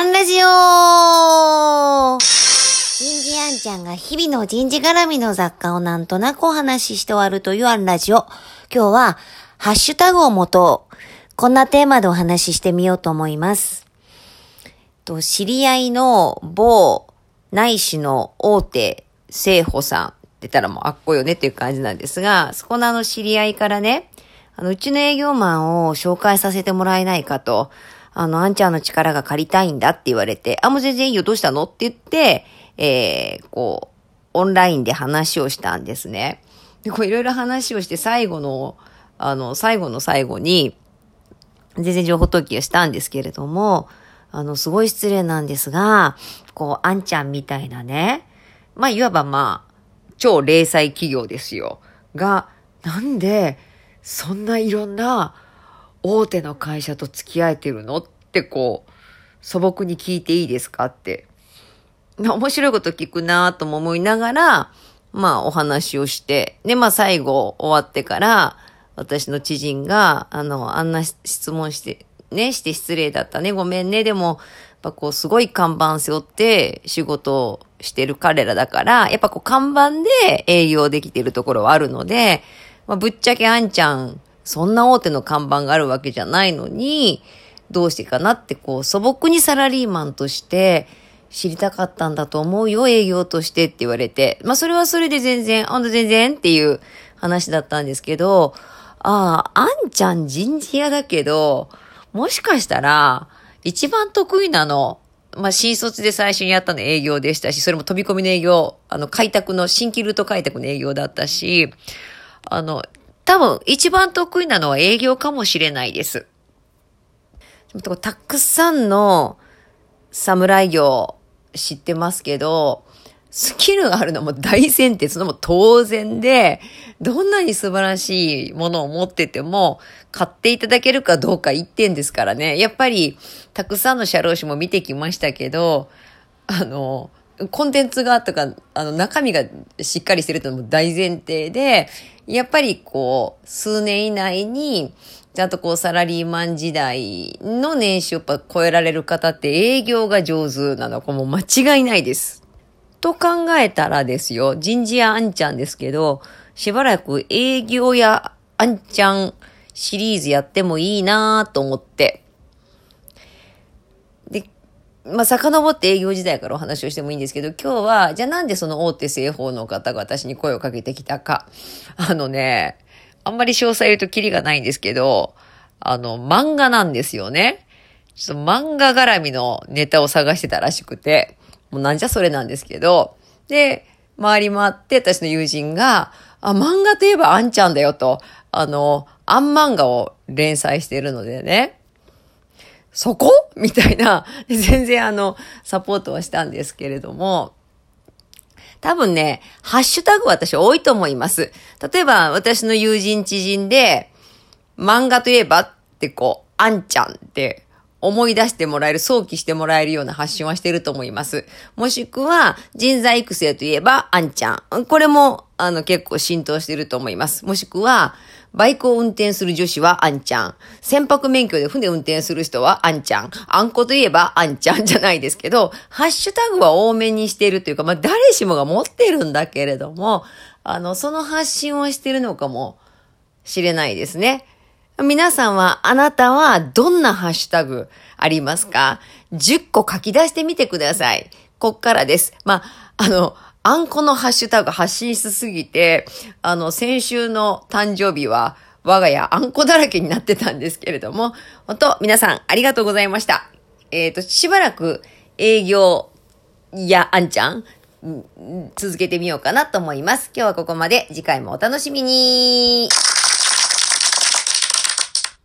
アンラジオ人事アンちゃんが日々の人事絡みの雑貨をなんとなくお話しして終わるというアンラジオ。今日は、ハッシュタグをもと、こんなテーマでお話ししてみようと思います。と知り合いの某内視の大手聖保さんって言ったらもうあっこよねっていう感じなんですが、そこのあの知り合いからね、あの、うちの営業マンを紹介させてもらえないかと、あの、あんちゃんの力が借りたいんだって言われて、あ、もう全然いいよ、どうしたの？って言って、えー、こう、オンラインで話をしたんですね。で、こういろいろ話をして最後の、あの、最後の最後に、全然情報投球をしたんですけれども、あの、すごい失礼なんですが、こう、あんちゃんみたいなね、まあ、いわばまあ、超零細企業ですよ。が、なんで、そんないろんな大手の会社と付き合えてるの？ってこう、素朴に聞いていいですか？って。面白いこと聞くなとも思いながら、まあお話をして、で、まあ最後終わってから、私の知人が、あの、あんな質問して、ね、して失礼だったね、ごめんね、でも、やっぱこうすごい看板背負って仕事をしてる彼らだから、やっぱこう看板で営業できてるところはあるので、まあ、ぶっちゃけあんちゃん、そんな大手の看板があるわけじゃないのに、どうしてかなってこう素朴にサラリーマンとして知りたかったんだと思うよ、営業としてって言われて。まあそれはそれで全然、あんた全然っていう話だったんですけど、ああ、あんちゃん人事屋だけど、もしかしたら、一番得意なの、まあ、新卒で最初にやったの営業でしたし、それも飛び込みの営業、あの、開拓の、新規ルート開拓の営業だったし、あの、多分一番得意なのは営業かもしれないです。たくさんの侍業知ってますけど、スキルがあるのも大前提、そのも当然で、どんなに素晴らしいものを持ってても、買っていただけるかどうか一点ですからね。やっぱり、たくさんの社労士も見てきましたけど、あの、コンテンツがとか、あの、中身がしっかりしてるとも大前提で、やっぱりこう、数年以内に、ちゃんとこう、サラリーマン時代の年収をやっぱ超えられる方って営業が上手なのかも間違いないです。と考えたらですよ、人事屋あんちゃんですけど、しばらく営業やあんちゃんシリーズやってもいいなと思って、まあ、遡って営業時代からお話をしてもいいんですけど、今日は、じゃあなんでその大手製法の方が私に声をかけてきたか。あのね、あんまり詳細言うとキリがないんですけど、あの、漫画なんですよね。ちょっと漫画絡みのネタを探してたらしくて、もうなんじゃそれなんですけど、で、回り回って私の友人が、あ、漫画といえばあんちゃんだよと、あの、あん漫画を連載しているのでね、そこ？みたいな、全然あの、サポートはしたんですけれども、多分ね、ハッシュタグ私多いと思います。例えば、私の友人知人で、漫画といえばってこう、あんちゃんって思い出してもらえる、想起してもらえるような発信はしてると思います。もしくは、人材育成といえば、あんちゃん。これも、あの、結構浸透してると思います。もしくは、バイクを運転する女子はあんちゃん。船舶免許で船運転する人はあんちゃん。あんこといえばあんちゃん じゃないですけど、ハッシュタグは多めにしているというか、まあ誰しもが持ってるんだけれども、あの、その発信をしてるのかもしれないですね。皆さんは、あなたはどんなハッシュタグありますか ?10 個書き出してみてください。こっからです。まあ、あの、あんこのハッシュタグ発信しすぎて、あの、先週の誕生日は、我が家あんこだらけになってたんですけれども、本当皆さんありがとうございました。えっ、ー、と、しばらく営業やあんちゃん、続けてみようかなと思います。今日はここまで。次回もお楽しみに。